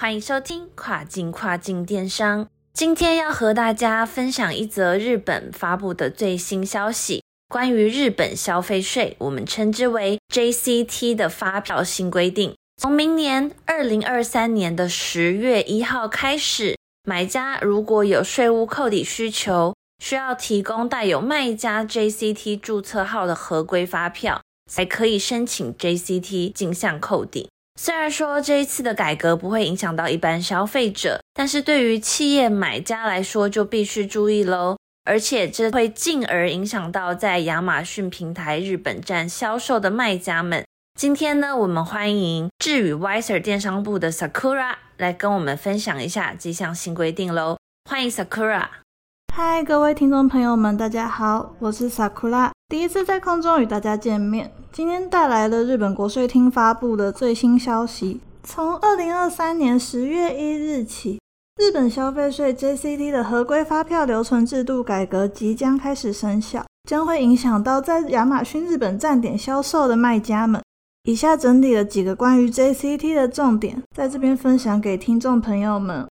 欢迎收听跨境跨境电商。今天要和大家分享一则日本发布的最新消息，关于日本消费税，我们称之为 JCT 的发票新规定。从明年二零二三年的十月一号开始，买家如果有税务扣抵需求，需要提供带有卖家 JCT 注册号的合规发票，才可以申请 JCT 进项扣抵。虽然说这一次的改革不会影响到一般消费者，但是对于企业买家来说就必须注意喽。而且这会进而影响到在亚马逊平台日本站销售的卖家们。今天呢，我们欢迎智宇 Wiser 电商部的 Sakura 来跟我们分享一下这项新规定喽。欢迎 Sakura。嗨，各位听众朋友们，大家好，我是 Sakura，第一次在空中与大家见面。今天带来了日本国税厅发布的最新消息，从二零二三年十月一日起，日本消费税 JCT 的合规发票留存制度改革即将开始生效，将会影响到在亚马逊日本站点销售的卖家们。以下整理了几个关于 JCT 的重点，在这边分享给听众朋友们。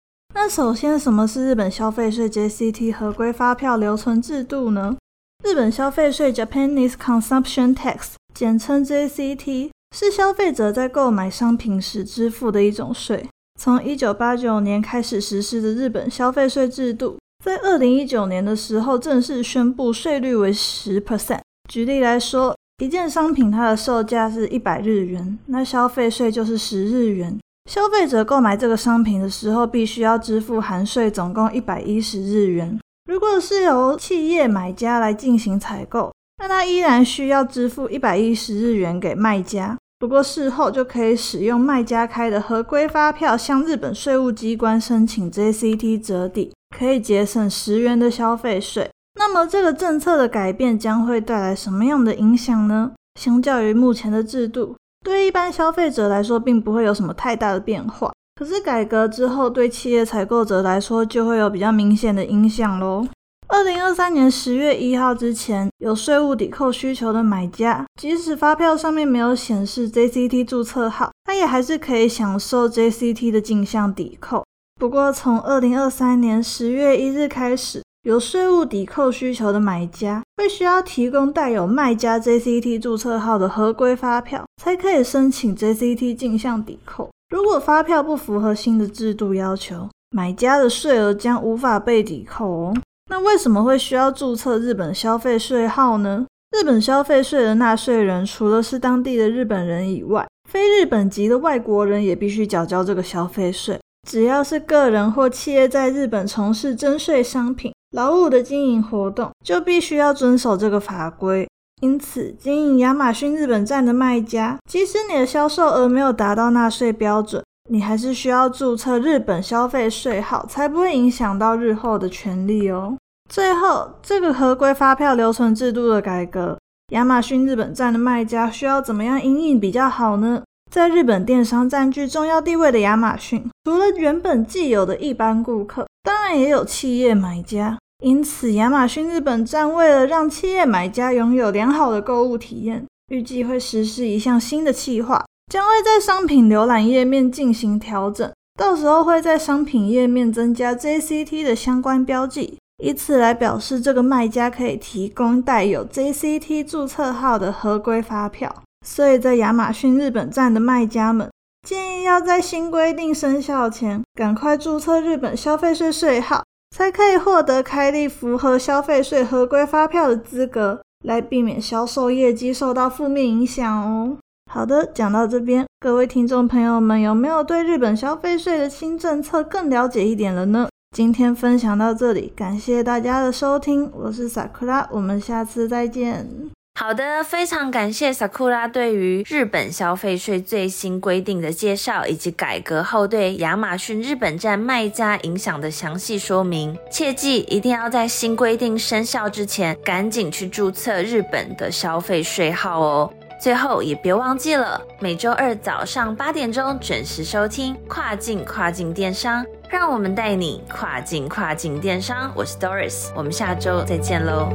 那首先，什么是日本消费税 JCT 合规发票留存制度呢？日本消费税 Japanese Consumption Tax，简称 JCT，是消费者在购买商品时支付的一种税。从1989年开始实施的日本消费税制度，在2019年的时候正式宣布税率为10%。举例来说，一件商品它的售价是一百日元，那消费税就是十日元。消费者购买这个商品的时候，必须要支付含税，总共一百一十日元。如果是由企业买家来进行采购，那他依然需要支付一百一十日元给卖家。不过事后就可以使用卖家开的合规发票，向日本税务机关申请 JCT 折抵，可以节省十元的消费税。那么这个政策的改变将会带来什么样的影响呢？相较于目前的制度。对一般消费者来说，并不会有什么太大的变化。可是改革之后，对企业采购者来说，就会有比较明显的影响喽。二零二三年十月一号之前，有税务抵扣需求的买家，即使发票上面没有显示 JCT 注册号，他也还是可以享受 JCT 的进项抵扣。不过，从二零二三年十月一日开始，有税务抵扣需求的买家会需要提供带有卖家 JCT 注册号的合规发票，才可以申请 JCT 进项抵扣。如果发票不符合新的制度要求，买家的税额将无法被抵扣哦。那为什么会需要注册日本消费税号呢？日本消费税的纳税人除了是当地的日本人以外，非日本籍的外国人也必须缴交这个消费税。只要是个人或企业在日本从事征税商品。劳务的经营活动就必须要遵守这个法规，因此经营亚马逊日本站的卖家，即使你的销售额没有达到纳税标准，你还是需要注册日本消费税号，才不会影响到日后的权利哦。最后，这个合规发票留存制度的改革，亚马逊日本站的卖家需要怎么样营运比较好呢？在日本电商占据重要地位的亚马逊，除了原本既有的一般顾客，当然也有企业买家。因此，亚马逊日本站为了让企业买家拥有良好的购物体验，预计会实施一项新的计划，将会在商品浏览页面进行调整。到时候会在商品页面增加 JCT 的相关标记，以此来表示这个卖家可以提供带有 JCT 注册号的合规发票。所以在亚马逊日本站的卖家们，建议要在新规定生效前，赶快注册日本消费税税号。才可以获得开立符合消费税合规发票的资格，来避免销售业绩受到负面影响哦。好的，讲到这边，各位听众朋友们有没有对日本消费税的新政策更了解一点了呢？今天分享到这里，感谢大家的收听，我是萨克拉，我们下次再见。好的，非常感谢 Sakura 对于日本消费税最新规定的介绍，以及改革后对亚马逊日本站卖家影响的详细说明。切记一定要在新规定生效之前，赶紧去注册日本的消费税号哦。最后也别忘记了，每周二早上八点钟准时收听跨境跨境电商，让我们带你跨境跨境电商。我是 Doris，我们下周再见喽。